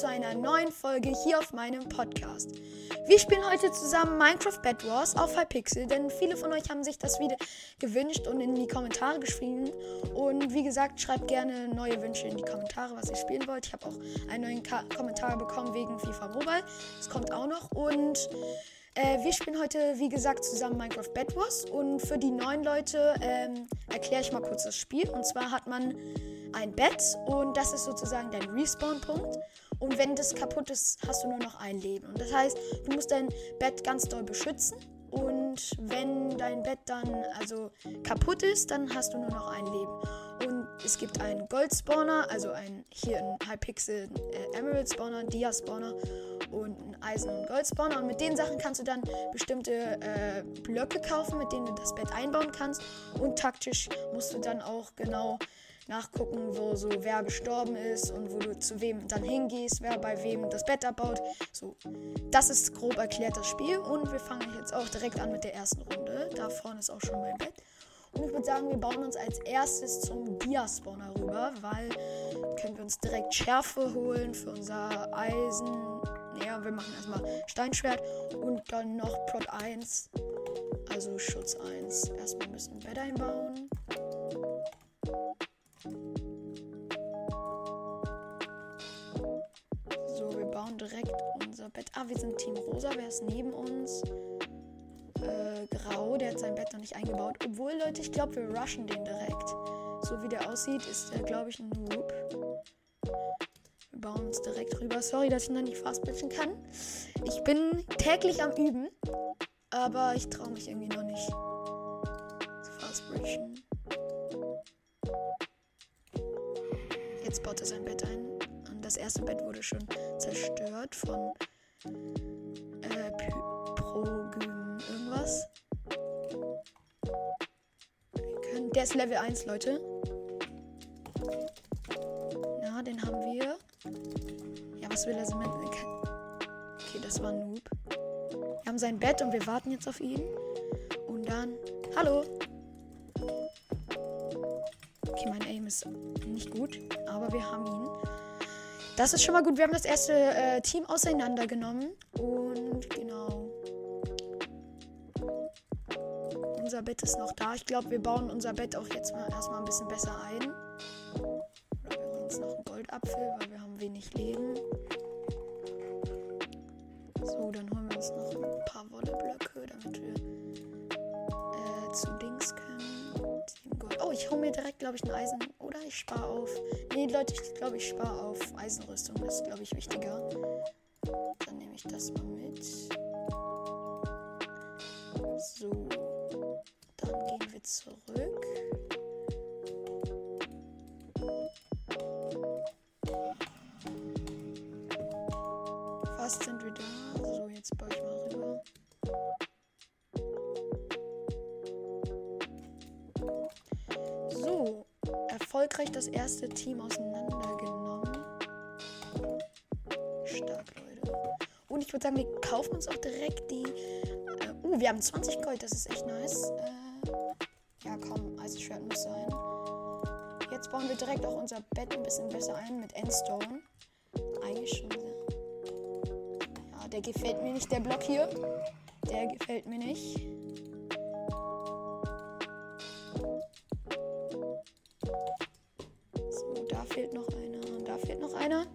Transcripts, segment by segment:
zu einer neuen Folge hier auf meinem Podcast. Wir spielen heute zusammen Minecraft Bed Wars auf Hypixel, denn viele von euch haben sich das Video gewünscht und in die Kommentare geschrieben. Und wie gesagt, schreibt gerne neue Wünsche in die Kommentare, was ihr spielen wollt. Ich habe auch einen neuen Ka Kommentar bekommen wegen FIFA Mobile. Das kommt auch noch. Und äh, wir spielen heute, wie gesagt, zusammen Minecraft Bed Wars. Und für die neuen Leute ähm, erkläre ich mal kurz das Spiel. Und zwar hat man ein Bett und das ist sozusagen dein Respawn-Punkt. Und wenn das kaputt ist, hast du nur noch ein Leben. Und das heißt, du musst dein Bett ganz doll beschützen. Und wenn dein Bett dann also kaputt ist, dann hast du nur noch ein Leben. Und es gibt einen Gold-Spawner, also ein hier ein Hypixel äh, Emerald Spawner, Dia Spawner und einen Eisen- und Gold-Spawner. Und mit den Sachen kannst du dann bestimmte äh, Blöcke kaufen, mit denen du das Bett einbauen kannst. Und taktisch musst du dann auch genau nachgucken, wo so wer gestorben ist und wo du zu wem dann hingehst, wer bei wem das Bett abbaut. So, das ist grob erklärt das Spiel und wir fangen jetzt auch direkt an mit der ersten Runde. Da vorne ist auch schon mein Bett. Und ich würde sagen, wir bauen uns als erstes zum Dia-Spawner rüber, weil können wir uns direkt Schärfe holen für unser Eisen. Ja, wir machen erstmal Steinschwert und dann noch Prot 1, also Schutz 1. Erstmal müssen wir Bett einbauen. So, wir bauen direkt unser Bett. Ah, wir sind Team Rosa. Wer ist neben uns? Äh, Grau, der hat sein Bett noch nicht eingebaut. Obwohl, Leute, ich glaube, wir rushen den direkt. So wie der aussieht, ist er, glaube ich, ein Noob. Wir bauen uns direkt rüber. Sorry, dass ich noch nicht fast bitchen kann. Ich bin täglich am Üben, aber ich traue mich irgendwie noch nicht. Fast bridgen. Jetzt baut er sein Bett ein. Und das erste Bett wurde schon zerstört von äh, Progym irgendwas. Wir können, der ist Level 1, Leute. Ja, den haben wir. Ja, was will er so mit? Okay, das war ein Noob. Wir haben sein Bett und wir warten jetzt auf ihn. Und dann. Hallo! Wir haben ihn. Das ist schon mal gut. Wir haben das erste äh, Team auseinandergenommen. Und genau. Unser Bett ist noch da. Ich glaube, wir bauen unser Bett auch jetzt mal erstmal ein bisschen besser ein. Oder wir holen uns noch einen Goldapfel, weil wir haben wenig Leben. So, dann holen wir uns noch ein paar Wolleblöcke, damit wir äh, zu Dings können. Oh, ich hole mir direkt, glaube ich, ein Eisen. Oder ich spare auf. Nee, Leute, ich glaube, ich spare auf Eisenrüstung. Das ist, glaube ich, wichtiger. Dann nehme ich das mal mit. So. Dann gehen wir zurück. Fast sind wir da. Erfolgreich das erste Team auseinandergenommen. Stark, Leute. Und ich würde sagen, wir kaufen uns auch direkt die. Äh, uh, wir haben 20 Gold, das ist echt nice. Äh, ja, komm, Eisenschwert muss sein. Jetzt bauen wir direkt auch unser Bett ein bisschen besser ein mit Endstone. Eigentlich schon sehr. Ja, der gefällt mir nicht, der Block hier. Der gefällt mir nicht. Fehlt noch einer. Da fehlt noch einer.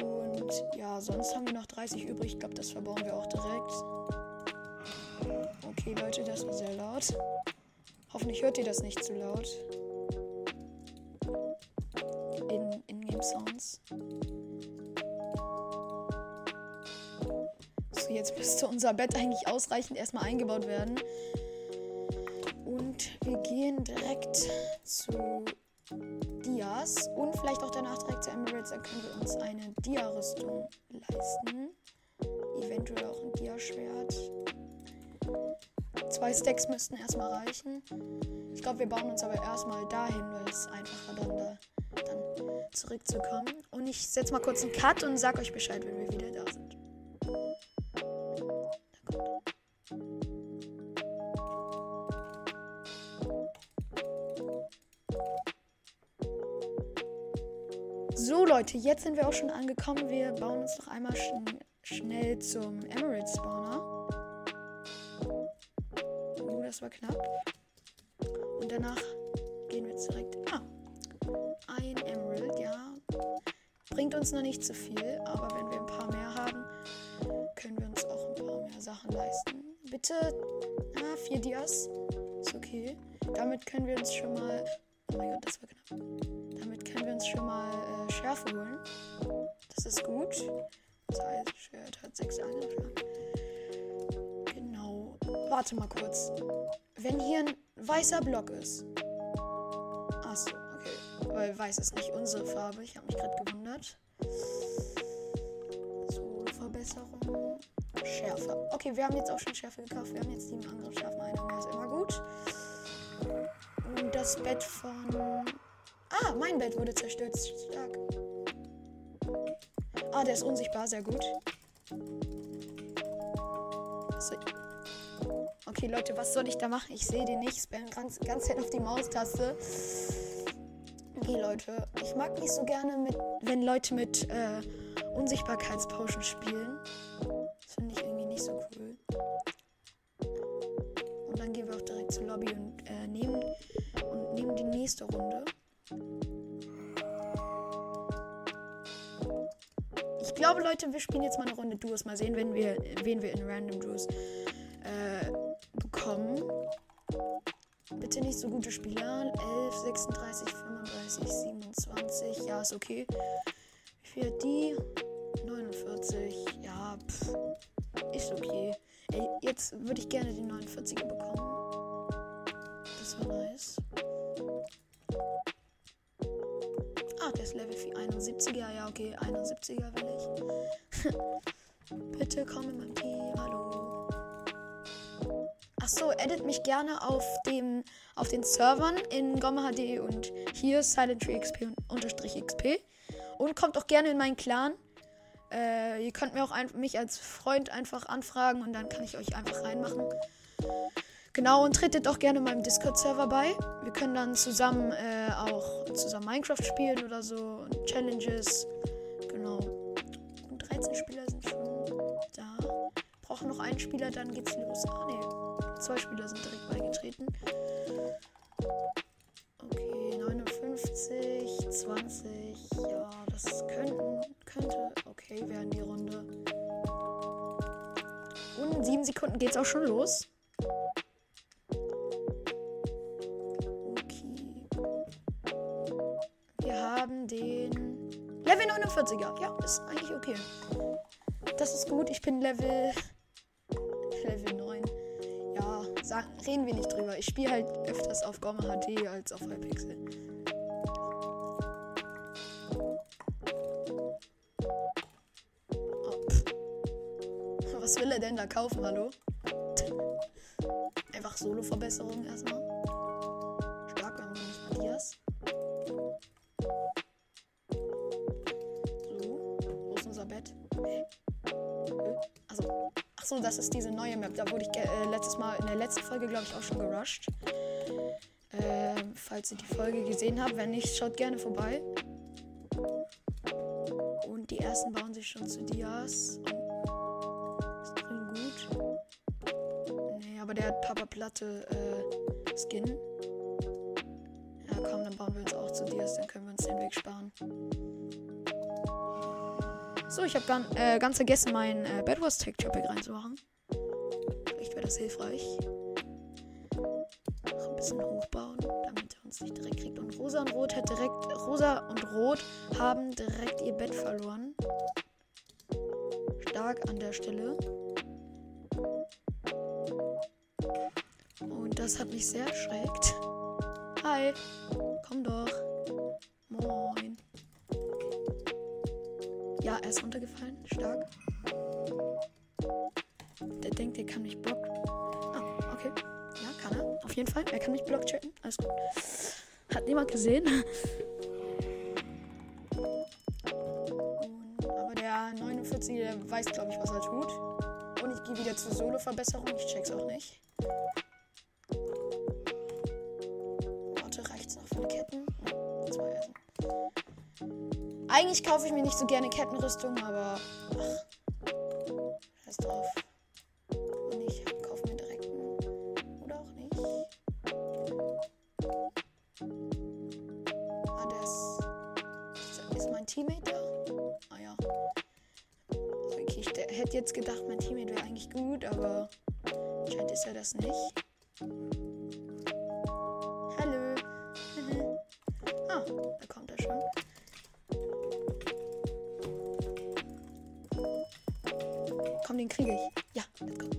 Und ja, sonst haben wir noch 30 übrig. Ich glaube, das verbauen wir auch direkt. Okay, Leute, das war sehr laut. Hoffentlich hört ihr das nicht zu laut. In In-Game-Sounds. So, jetzt müsste unser Bett eigentlich ausreichend erstmal eingebaut werden. Und wir gehen direkt zu Dias und vielleicht auch danach direkt zu Emeralds. Dann können wir uns eine Dia-Rüstung leisten. Eventuell auch ein Dia-Schwert. Zwei Stacks müssten erstmal reichen. Ich glaube, wir bauen uns aber erstmal dahin, weil es einfacher dann da dann zurückzukommen. Und ich setze mal kurz einen Cut und sag euch Bescheid, wenn wir wieder Leute, jetzt sind wir auch schon angekommen. Wir bauen uns noch einmal schn schnell zum Emerald Spawner. Oh, das war knapp. Und danach gehen wir direkt. Ah, ein Emerald, ja. Bringt uns noch nicht so viel, aber wenn wir ein paar mehr haben, können wir uns auch ein paar mehr Sachen leisten. Bitte, ah, vier Dias. Ist okay. Damit können wir uns schon mal. Oh mein Gott, das war knapp. Uns schon mal äh, Schärfe holen. Das ist gut. Das Eisschwert hat sechs Einschlag. Genau. Warte mal kurz. Wenn hier ein weißer Block ist. Achso, okay. Weil weiß ist nicht unsere Farbe. Ich habe mich gerade gewundert. So, Verbesserung. Schärfe. Okay, wir haben jetzt auch schon Schärfe gekauft. Wir haben jetzt sieben Angriffsschärfen. Einer mehr ist immer gut. Und das Bett von. Ah, mein Bett wurde zerstört. Stark. Ah, der ist unsichtbar. Sehr gut. So. Okay, Leute, was soll ich da machen? Ich sehe den nicht. Ich spam ganz, ganz auf die Maustaste. Okay, Leute. Ich mag nicht so gerne, mit, wenn Leute mit äh, Unsichtbarkeitspauschen spielen. Das finde ich irgendwie nicht so cool. Und dann gehen wir auch direkt zur Lobby und äh, nehmen, und nehmen die nächste Runde. Glaube, Leute, wir spielen jetzt mal eine Runde Duos. Mal sehen, wenn wir, wen wir in Random Duos äh, bekommen. Bitte nicht so gute Spieler. 11, 36, 35, 27. Ja, ist okay. Wie viel hat die? 49. Ja, pff. Ist okay. Ey, jetzt würde ich gerne die 49er bekommen. Ah, der ist Level 4, 71er. Ja, okay, 71er will ich. Bitte komm in mein Team. Hallo. Achso, edit mich gerne auf dem auf den Servern in Gomme HD und hier Silent Tree XP unterstrich XP. Und kommt auch gerne in meinen Clan. Äh, ihr könnt mir auch ein, mich als Freund einfach anfragen und dann kann ich euch einfach reinmachen. Genau, und tretet auch gerne meinem Discord-Server bei. Wir können dann zusammen äh, auch zusammen Minecraft spielen oder so und Challenges. Genau. Und 13 Spieler sind schon da. Brauchen noch einen Spieler, dann geht's los. Ah, nee. Zwei Spieler sind direkt beigetreten. Okay, 59, 20. Ja, das könnten, könnte okay werden, die Runde. Und in sieben Sekunden geht's auch schon los. 49er. Ja, ist eigentlich okay. Das ist gut. Ich bin Level Level 9. Ja, sagen, reden wir nicht drüber. Ich spiele halt öfters auf Gomme HD als auf Hypixel. Oh, Was will er denn da kaufen, hallo? Einfach Solo-Verbesserung erstmal. Stark, haben noch nicht mal das ist diese neue Map. Da wurde ich äh, letztes Mal in der letzten Folge, glaube ich, auch schon gerusht. Äh, falls ihr die Folge gesehen habt. Wenn nicht, schaut gerne vorbei. Und die ersten bauen sich schon zu Dias. Ist grün gut. Nee, aber der hat Papa Platte äh, Skin. Ja, komm, dann bauen wir uns auch zu Dias. Dann können wir uns den Weg sparen. So, ich habe äh, ganz vergessen, mein äh, Bed Wars Texture Pack reinzumachen. Vielleicht wäre das hilfreich. Noch ein bisschen hochbauen, damit er uns nicht direkt kriegt. Und Rosa und Rot hat direkt. Rosa und Rot haben direkt ihr Bett verloren. Stark an der Stelle. Und das hat mich sehr erschreckt. Hi, komm doch. Er ist runtergefallen. Stark. Der denkt, er kann mich blocken. Ah, okay. Ja, kann er. Auf jeden Fall. Er kann mich blockchatten. Alles gut. Hat niemand gesehen. Aber der 49 der weiß, glaube ich, was er tut. Und ich gehe wieder zur Solo-Verbesserung. Ich check's auch nicht. Eigentlich kaufe ich mir nicht so gerne Kettenrüstung, aber. Ach. Scheiß drauf. Und ich kaufe mir direkt einen. Oder auch nicht. Ah, der ist. Mein Teammate da? Ah ja. Okay, ich hätte jetzt gedacht, mein Teammate wäre eigentlich gut, aber anscheinend ist er das nicht. Hallo. ah, da kommt er schon. Komm, den kriege ich. Ja, let's go.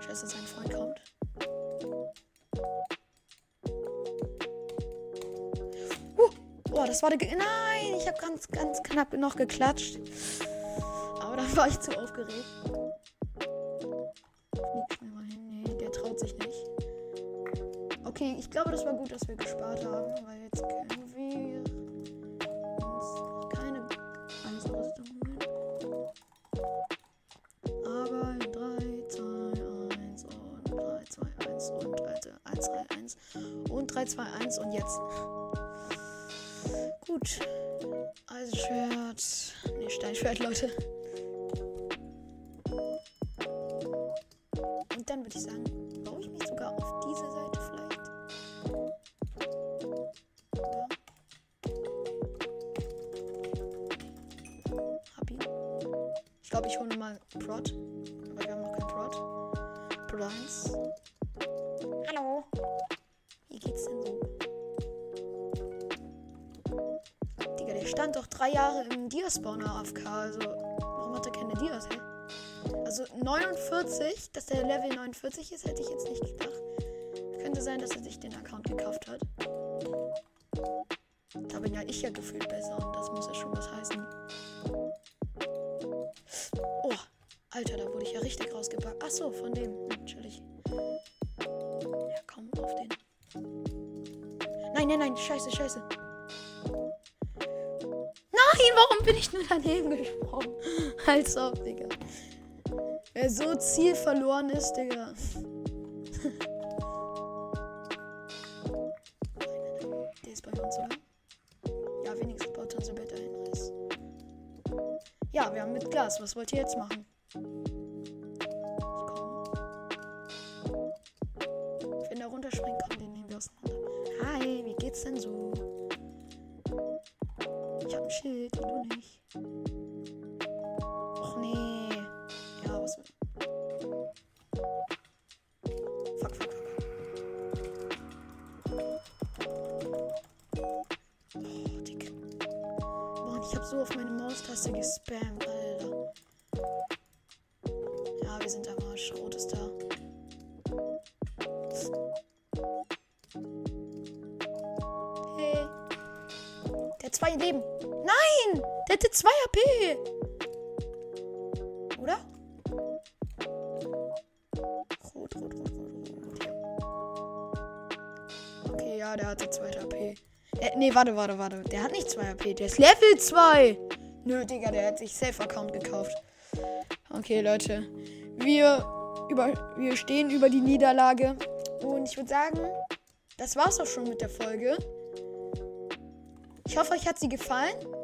Scheiße, sein Freund kommt. Uh, das war der. Ge Nein, ich habe ganz, ganz knapp noch geklatscht. Aber dann war ich zu aufgeregt. Flieg schnell mal hin. Nee, der traut sich nicht. Okay, ich glaube, das war gut, dass wir gespart haben, weil jetzt 3, 2, 1 und jetzt. Gut. Eisenschwert. Ne, Steinschwert, Leute. Und dann würde ich sagen, drei Jahre im Dia-Spawner AFK. Also, warum hat er keine Dias, hä? Also 49, dass der Level 49 ist, hätte ich jetzt nicht gedacht. Könnte sein, dass er sich den Account gekauft hat. Da bin ja ich ja gefühlt besser und das muss ja schon was heißen. Oh, Alter, da wurde ich ja richtig rausgepackt. Ach so, von dem. Natürlich. Ja, komm, auf den. Nein, nein, nein, scheiße, scheiße. Warum bin ich nur daneben gesprungen? Als ob, Digga. Wer so zielverloren ist, Digga. Der ist bei uns, oder? Ja, wenigstens baut unser Bett ein. Ja, wir haben mit Glas. Was wollt ihr jetzt machen? Wenn er runterspringt, kommt, den nehmen wir auseinander. Hi, wie geht's denn so? Schild, du nicht. Och nee. Ja, was. Fuck, fuck, fuck. Oh, Digga. Mann, ich hab so auf meine Maustaste gespammt, Alter. Ja, wir sind am Arsch. Rot ist da. Hey. Der hat zwei Leben. Der hatte zwei HP. Oder? Rot, rot, rot, rot. Okay, ja, der hatte zwei HP. Äh, nee, warte, warte, warte. Der hat nicht zwei HP. Der ist Level 2. Nö, Digga, der hat sich Safe-Account gekauft. Okay, Leute. Wir, über, wir stehen über die Niederlage. Und ich würde sagen, das war's auch schon mit der Folge. Ich hoffe, euch hat sie gefallen.